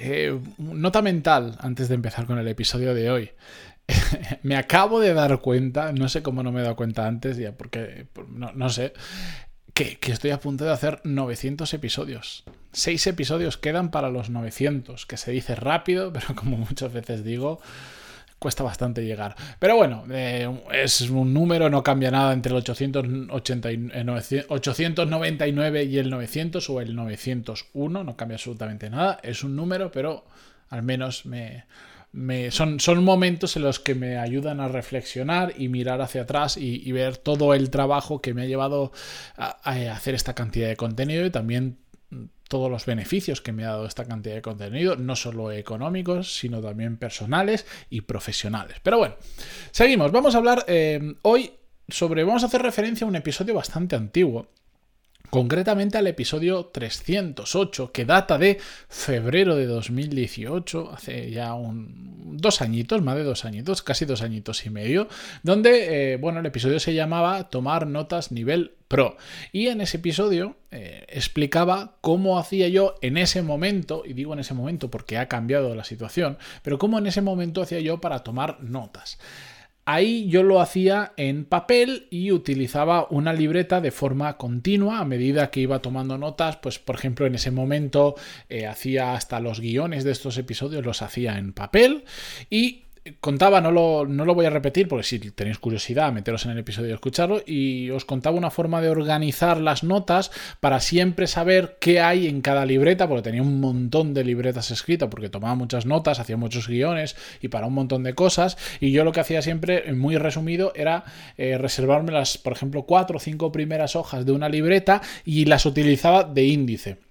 Eh, nota mental antes de empezar con el episodio de hoy. me acabo de dar cuenta, no sé cómo no me he dado cuenta antes, ya porque no, sé, que, que, estoy a punto de hacer 900 episodios. Seis episodios quedan para los 900, que se dice rápido, pero como muchas veces digo, cuesta bastante llegar. Pero bueno, eh, es un número, no cambia nada entre el 899 y el 900 o el 901, no cambia absolutamente nada. Es un número, pero al menos me, son, son, momentos en los que me ayudan a reflexionar y mirar hacia atrás y, ver todo el trabajo que me ha llevado a, hacer esta cantidad de contenido y también todos los beneficios que me ha dado esta cantidad de contenido, no solo económicos, sino también personales y profesionales. Pero bueno, seguimos. Vamos a hablar eh, hoy sobre, vamos a hacer referencia a un episodio bastante antiguo concretamente al episodio 308, que data de febrero de 2018, hace ya un, dos añitos, más de dos añitos, casi dos añitos y medio, donde, eh, bueno, el episodio se llamaba Tomar Notas Nivel Pro. Y en ese episodio eh, explicaba cómo hacía yo en ese momento, y digo en ese momento porque ha cambiado la situación, pero cómo en ese momento hacía yo para tomar notas. Ahí yo lo hacía en papel y utilizaba una libreta de forma continua a medida que iba tomando notas. Pues, por ejemplo, en ese momento eh, hacía hasta los guiones de estos episodios, los hacía en papel y contaba, no lo, no lo, voy a repetir porque si tenéis curiosidad, meteros en el episodio y escucharlo, y os contaba una forma de organizar las notas para siempre saber qué hay en cada libreta, porque tenía un montón de libretas escritas, porque tomaba muchas notas, hacía muchos guiones y para un montón de cosas, y yo lo que hacía siempre, muy resumido, era eh, reservarme las, por ejemplo, cuatro o cinco primeras hojas de una libreta y las utilizaba de índice.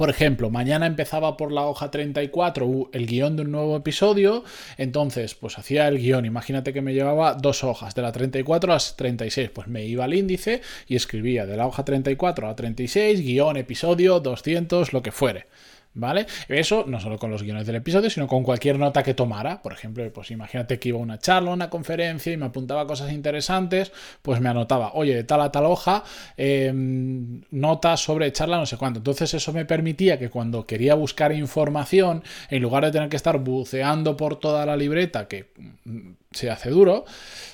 Por ejemplo, mañana empezaba por la hoja 34 el guion de un nuevo episodio, entonces pues hacía el guion, imagínate que me llevaba dos hojas, de la 34 a las 36, pues me iba al índice y escribía de la hoja 34 a la 36, guion, episodio, 200, lo que fuere. ¿Vale? Eso no solo con los guiones del episodio, sino con cualquier nota que tomara. Por ejemplo, pues imagínate que iba a una charla, una conferencia y me apuntaba cosas interesantes, pues me anotaba, oye, de tal a tal hoja, em, notas sobre charla, no sé cuánto. Entonces eso me permitía que cuando quería buscar información, en lugar de tener que estar buceando por toda la libreta, que mm, se hace duro,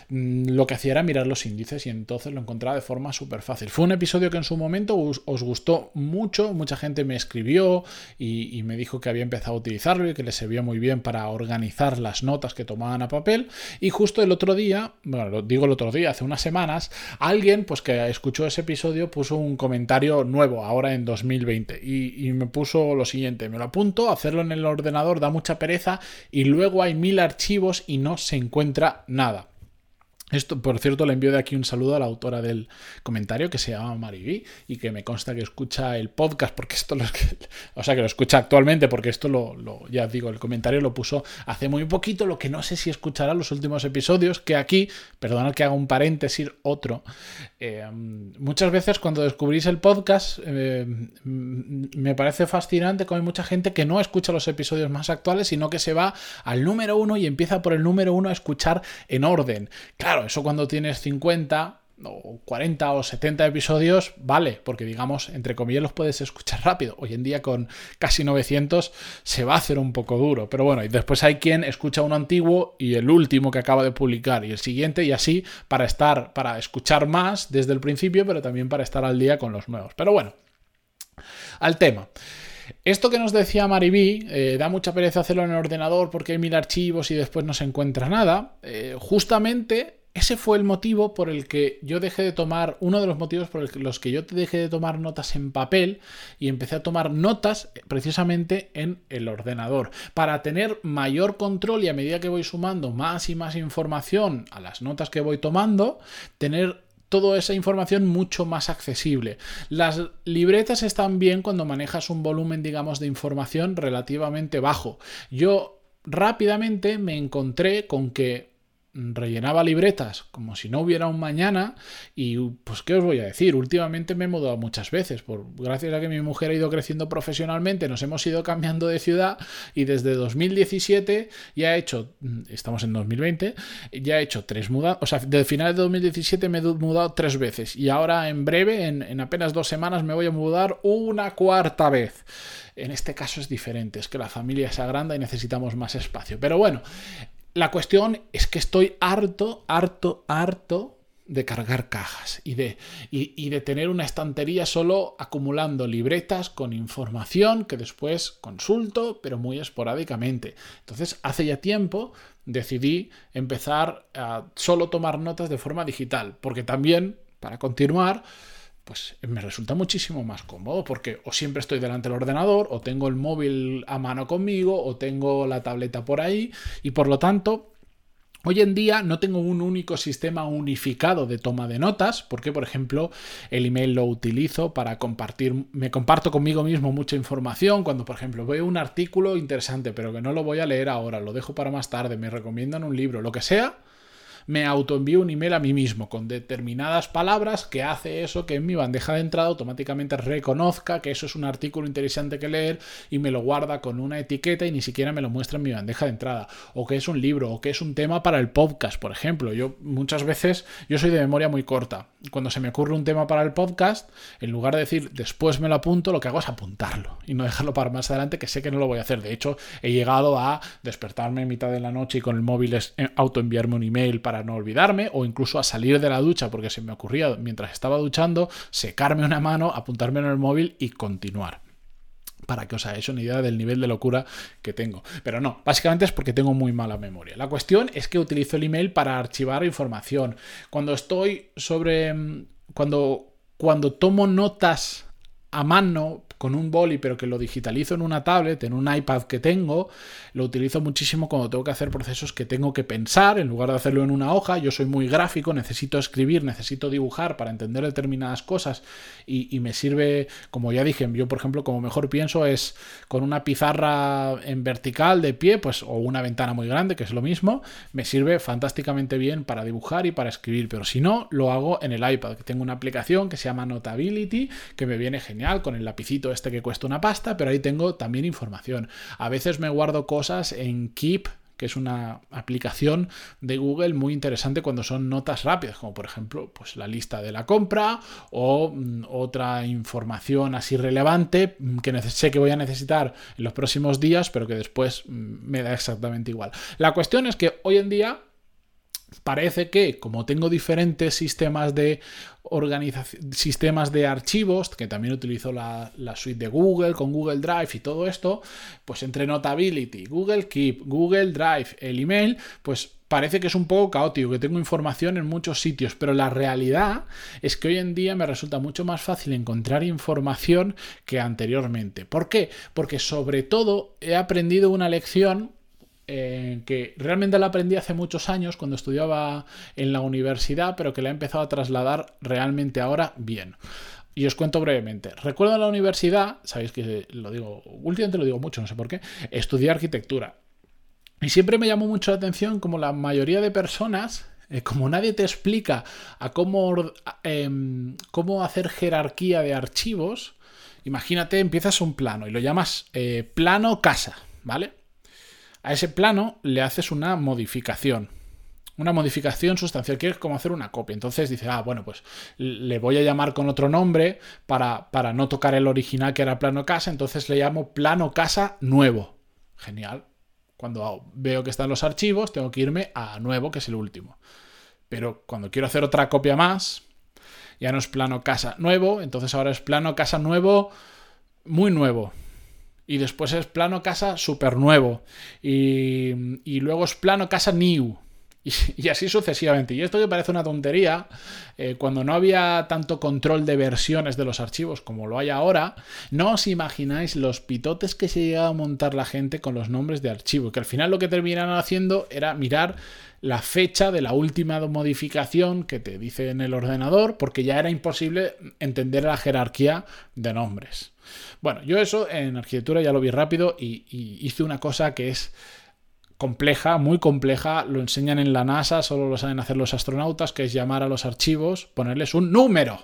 Mm, lo que hacía era mirar los índices y entonces lo encontraba de forma súper fácil. Fue un episodio que en su momento os, gustó mucho, mucha gente me escribió y, me dijo que había empezado a utilizarlo y que le servía muy bien para organizar las notas que tomaban a papel. Y justo el otro día, bueno, lo digo el otro día, hace unas semanas, alguien pues que escuchó ese episodio puso un comentario nuevo ahora en 2020 y, y me puso lo siguiente, me lo apunto, hacerlo en el ordenador da mucha pereza y luego hay mil archivos y no se encuentra nada. Esto, por cierto, le envío de aquí un saludo a la autora del comentario que se llama Mariví y que me consta que escucha el podcast porque esto lo, o sea, que lo escucha actualmente porque esto lo, ya digo, el comentario lo puso hace muy poquito, lo que no sé si escuchará los últimos episodios, que aquí, perdonad que haga un paréntesis, otro, eh, muchas veces cuando descubrís el podcast eh, me parece fascinante como hay mucha gente que no escucha los episodios más actuales, sino que se va al número uno y empieza por el número uno a escuchar en orden. Claro, eso cuando tienes 50 o 40 o 70 episodios, vale, porque digamos, entre comillas, los puedes escuchar rápido. Hoy en día con casi 900 se va a hacer un poco duro, pero bueno, y después hay quien escucha uno antiguo y el último que acaba de publicar y el siguiente y así para estar, para escuchar más desde el principio, pero también para estar al día con los nuevos. Pero bueno, al tema. Esto que nos decía Maribí, eh, da mucha pereza hacerlo en el ordenador porque hay mil archivos y después no se encuentra nada. Eh, justamente ese fue el motivo por el que yo dejé de tomar, uno de los motivos por los que yo dejé de tomar notas en papel y empecé a tomar notas precisamente en el ordenador, para tener mayor control y a medida que voy sumando más y más información a las notas que voy tomando, tener toda esa información mucho más accesible. Las libretas están bien cuando manejas un volumen, digamos, de información relativamente bajo. Yo rápidamente me encontré con que rellenaba libretas como si no hubiera un mañana y pues qué os voy a decir, últimamente me he mudado muchas veces, por gracias a que mi mujer ha ido creciendo profesionalmente, nos hemos ido cambiando de ciudad y desde 2017 ya he hecho, estamos en 2020, ya he hecho tres mudadas, o sea, desde final de 2017 me he mudado tres veces y ahora en breve, en, en apenas dos semanas me voy a mudar una cuarta vez. En este caso es diferente, es que la familia es agranda y necesitamos más espacio. Pero bueno, la cuestión es que estoy harto, harto, harto de cargar cajas y de, y, de tener una estantería solo acumulando libretas con información que después consulto, pero muy esporádicamente. Entonces, hace ya tiempo decidí empezar a solo tomar notas de forma digital, porque también, para continuar, pues me resulta muchísimo más cómodo porque o siempre estoy delante del ordenador o tengo el móvil a mano conmigo o tengo la tableta por ahí y por lo tanto Hoy en día no tengo un único sistema unificado de toma de notas, porque por ejemplo el email lo utilizo para compartir, me comparto conmigo mismo mucha información, cuando por ejemplo veo un artículo interesante pero que no lo voy a leer ahora, lo dejo para más tarde, me recomiendan un libro, lo que sea, me autoenvío un email a mí mismo con determinadas palabras que hace eso que en mi bandeja de entrada automáticamente reconozca que eso es un artículo interesante que leer y me lo guarda con una etiqueta y ni siquiera me lo muestra en mi bandeja de entrada. O que es un libro, o que es un tema para el podcast, por ejemplo. Yo muchas veces, yo soy de memoria muy corta. Cuando se me ocurre un tema para el podcast, en lugar de decir después me lo apunto, lo que hago es apuntarlo y no dejarlo para más adelante, que sé que no lo voy a hacer. De hecho, he llegado a despertarme en mitad de la noche y con el móvil eh, autoenviarme un email para no olvidarme o incluso a salir de la ducha porque se me ocurría mientras estaba duchando secarme una mano, apuntarme en el móvil y continuar para que os hagáis una idea del nivel de locura que tengo. Pero no, básicamente es porque tengo muy mala memoria. La cuestión es que utilizo el email para archivar información. Cuando estoy sobre... Mm, cuando, cuando tomo notas a mano con un boli, pero que lo digitalizo en una tablet, en un iPad que tengo, lo utilizo muchísimo cuando tengo que hacer procesos que tengo que pensar, en lugar de hacerlo en una hoja, yo soy muy gráfico, necesito escribir, necesito dibujar para entender determinadas cosas y, me sirve, como ya dije, yo por ejemplo, como mejor pienso es con una pizarra en vertical de pie, pues o una ventana muy grande, que es lo mismo, me sirve fantásticamente bien para dibujar y para escribir, pero si no, lo hago en el iPad, que tengo una aplicación que se llama Notability, que me viene genial con el lapicito este que cuesta una pasta, pero ahí tengo también información. A veces me guardo cosas en Keep, que es una aplicación de Google muy interesante cuando son notas rápidas, como por ejemplo pues la lista de la compra o mm, otra información así relevante mm, que sé que voy a necesitar en los próximos días, pero que después mm, me da exactamente igual. La cuestión es que hoy en día parece que como tengo diferentes sistemas de sistemas de archivos, que también utilizo la, suite de Google con Google Drive y todo esto, pues entre Notability, Google Keep, Google Drive, el email, pues parece que es un poco caótico, que tengo información en muchos sitios, pero la realidad es que hoy en día me resulta mucho más fácil encontrar información que anteriormente. ¿Por qué? Porque sobre todo he aprendido una lección que realmente la aprendí hace muchos años cuando estudiaba en la universidad, pero que la he empezado a trasladar realmente ahora bien. Y os cuento brevemente. Recuerdo en la universidad, sabéis que lo digo, últimamente lo digo mucho, no sé por qué, estudié arquitectura. Y siempre me llamó mucho la atención como la mayoría de personas, eh, como nadie te explica a cómo, em, cómo hacer jerarquía de archivos, imagínate, empiezas un plano y lo llamas eh, plano casa, ¿vale? A ese plano le haces una modificación. Una modificación sustancial, que es como hacer una copia. Entonces dice, ah, bueno, pues le voy a llamar con otro nombre para, para no tocar el original que era plano casa, entonces le llamo plano casa nuevo. Genial. Cuando veo que están los archivos, tengo que irme a nuevo, que es el último. Pero cuando quiero hacer otra copia más, ya no es plano casa nuevo, entonces ahora es plano casa nuevo, muy nuevo y después es plano casa super nuevo y, luego es plano casa new Y, así sucesivamente. Y esto que parece una tontería, eh, cuando no había tanto control de versiones de los archivos como lo hay ahora, no os imagináis los pitotes que se llegaba a montar la gente con los nombres de archivo, que al final lo que terminaron haciendo era mirar la fecha de la última modificación que te dice en el ordenador, porque ya era imposible entender la jerarquía de nombres. Bueno, yo eso en arquitectura ya lo vi rápido y hice una cosa que es compleja, muy compleja, lo enseñan en la NASA, solo lo saben hacer los astronautas, que es llamar a los archivos, ponerles un número.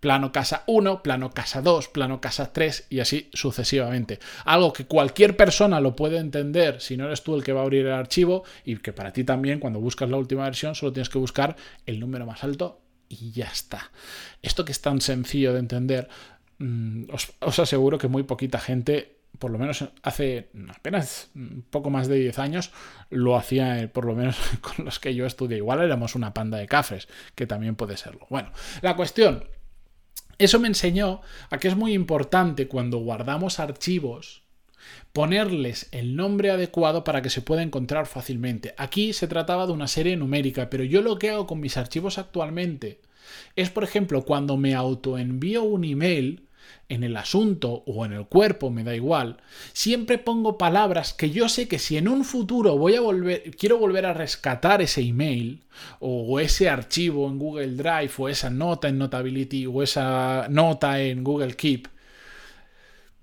Plano casa 1, plano casa 2, plano casa 3 y así sucesivamente. Algo que cualquier persona lo puede entender si no eres tú el que va a abrir el archivo y que para ti también cuando buscas la última versión solo tienes que buscar el número más alto y ya está. Esto que es tan sencillo de entender, mm, os, os aseguro que muy poquita gente por lo menos hace apenas poco más de 10 años, lo hacía, eh, por lo menos con los que yo estudié. Igual éramos una panda de cafés, que también puede serlo. Bueno, la cuestión, eso me enseñó a que es muy importante cuando guardamos archivos ponerles el nombre adecuado para que se pueda encontrar fácilmente. Aquí se trataba de una serie numérica, pero yo lo que hago con mis archivos actualmente es, por ejemplo, cuando me autoenvío un email, en el asunto o en el cuerpo, me da igual, siempre pongo palabras que yo sé que si en un futuro voy a volver, quiero volver a rescatar ese email o, ese archivo en Google Drive o esa nota en Notability o esa nota en Google Keep,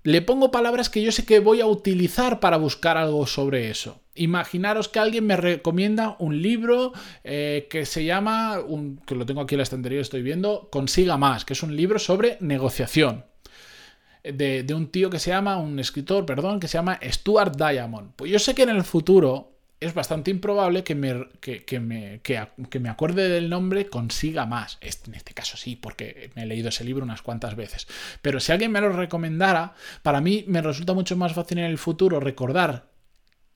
le pongo palabras que yo sé que voy a utilizar para buscar algo sobre eso. Imaginaros que alguien me recomienda un libro eh, que se llama, que lo tengo aquí en la estantería, estoy viendo, Consiga Más, que es un libro sobre negociación de, un tío que se llama, un escritor, perdón, que se llama Stuart Diamond. Pues yo sé que en el futuro es bastante improbable que me, que, me, que, me acuerde del nombre consiga más. En este caso sí, porque me he leído ese libro unas cuantas veces. Pero si alguien me lo recomendara, para mí me resulta mucho más fácil en el futuro recordar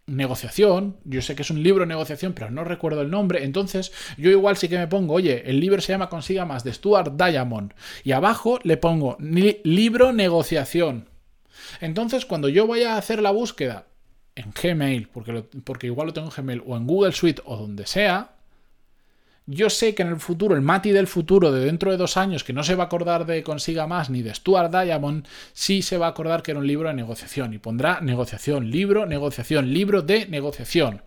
negociación, yo sé que es un libro de negociación, pero no recuerdo el nombre, entonces yo igual sí que me pongo, oye, el libro se llama Consiga más de Stuart Diamond y abajo le pongo libro negociación. Entonces cuando yo voy a hacer la búsqueda en Gmail, porque, porque igual lo tengo en Gmail o en Google Suite o donde sea, yo sé que en el futuro, el Mati del futuro de dentro de dos años, que no se va a acordar de Consiga Más ni de Stuart Diamond, sí se va a acordar que era un libro de negociación y pondrá negociación, libro, negociación, libro de negociación.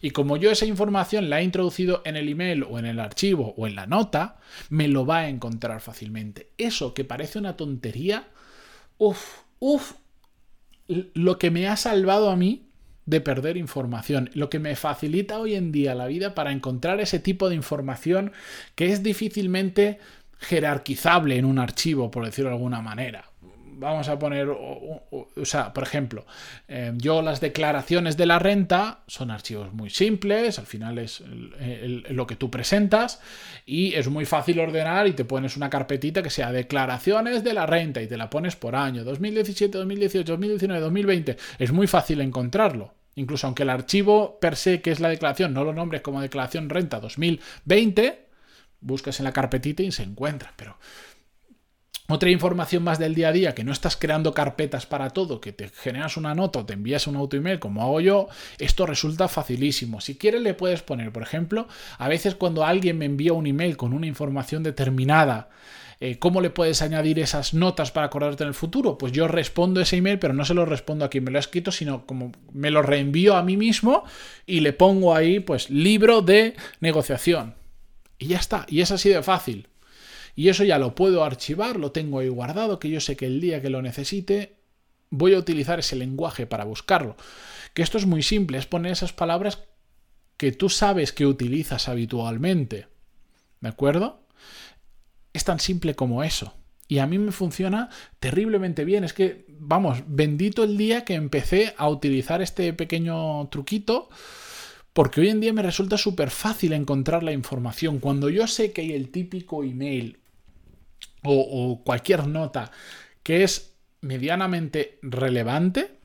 Y como yo esa información la he introducido en el email o en el archivo o en la nota, me lo va a encontrar fácilmente. Eso que parece una tontería, uff, uff, lo que me ha salvado a mí de perder información, lo que me facilita hoy en día la vida para encontrar ese tipo de información que es difícilmente jerarquizable en un archivo, por decirlo de alguna manera vamos a poner, o, sea, por ejemplo, eh, yo las declaraciones de la renta son archivos muy simples, al final es lo que tú presentas y es muy fácil ordenar y te pones una carpetita que sea declaraciones de la renta y te la pones por año, 2017, 2018, 2019, 2020, es muy fácil encontrarlo. Incluso aunque el archivo per se, que es la declaración, no lo nombres como declaración renta 2020, buscas en la carpetita y se encuentra. Pero otra información más del día a día, que no estás creando carpetas para todo, que te generas una nota o te envías un auto email como hago yo, esto resulta facilísimo. Si quieres le puedes poner, por ejemplo, a veces cuando alguien me envía un email con una información determinada, eh, ¿cómo le puedes añadir esas notas para acordarte en el futuro? Pues yo respondo ese email, pero no se lo respondo a quien me lo ha escrito, sino como me lo reenvío a mí mismo y le pongo ahí, pues, libro de negociación. Y ya está, y es así de fácil. Y eso ya lo puedo archivar, lo tengo ahí guardado, que yo sé que el día que lo necesite voy a utilizar ese lenguaje para buscarlo. Que esto es muy simple, es poner esas palabras que tú sabes que utilizas habitualmente. ¿De acuerdo? Es tan simple como eso. Y a mí me funciona terriblemente bien. Es que, vamos, bendito el día que empecé a utilizar este pequeño truquito porque hoy en día me resulta súper fácil encontrar la información. Cuando yo sé que hay el típico email o, cualquier nota que es medianamente relevante,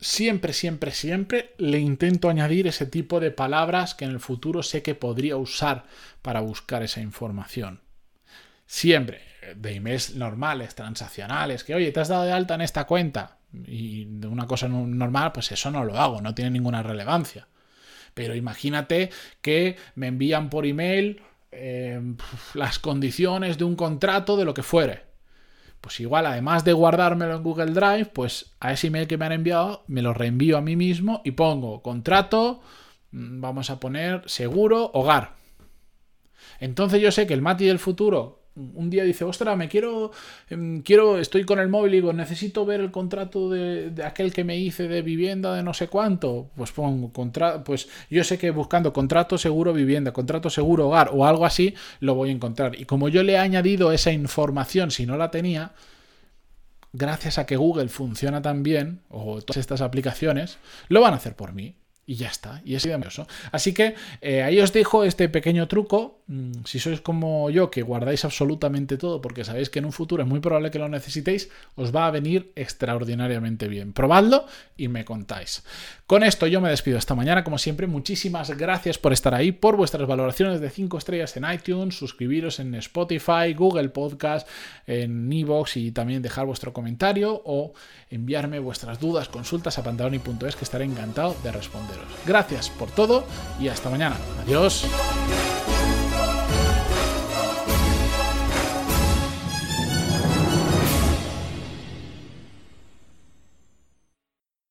siempre, siempre, siempre le intento añadir ese tipo de palabras que en el futuro sé que podría usar para buscar esa información. Siempre, de emails normales, transaccionales, que oye, te has dado de alta en esta cuenta y de una cosa normal, pues eso no lo hago, no tiene ninguna relevancia. Pero imagínate que me envían por email eh, las condiciones de un contrato de lo que fuere. Pues igual, además de guardármelo en Google Drive, pues a ese email que me han enviado me lo reenvío a mí mismo y pongo contrato, mm, vamos a poner seguro, hogar. Entonces yo sé que el Mati del futuro un día dice, ostras, me quiero, em, quiero, estoy con el móvil y digo, necesito ver el contrato de, aquel que me hice de vivienda de no sé cuánto, pues pongo contrato, pues yo sé que buscando contrato seguro vivienda, contrato seguro hogar o algo así, lo voy a encontrar. Y como yo le he añadido esa información, si no la tenía, gracias a que Google funciona tan bien, o todas estas aplicaciones, lo van a hacer por mí. Y ya está, y es idioso. Así que eh, ahí os dejo este pequeño truco. Mm, si sois como yo, que guardáis absolutamente todo porque sabéis que en un futuro es muy probable que lo necesitéis, os va a venir extraordinariamente bien. Probadlo y me contáis. Con esto yo me despido esta mañana, como siempre. Muchísimas gracias por estar ahí, por vuestras valoraciones de 5 estrellas en iTunes, suscribiros en Spotify, Google Podcast, en Evox y también dejar vuestro comentario o enviarme vuestras dudas, consultas a pantaloni.es que estaré encantado de responder. Gracias por todo y hasta mañana. Adiós.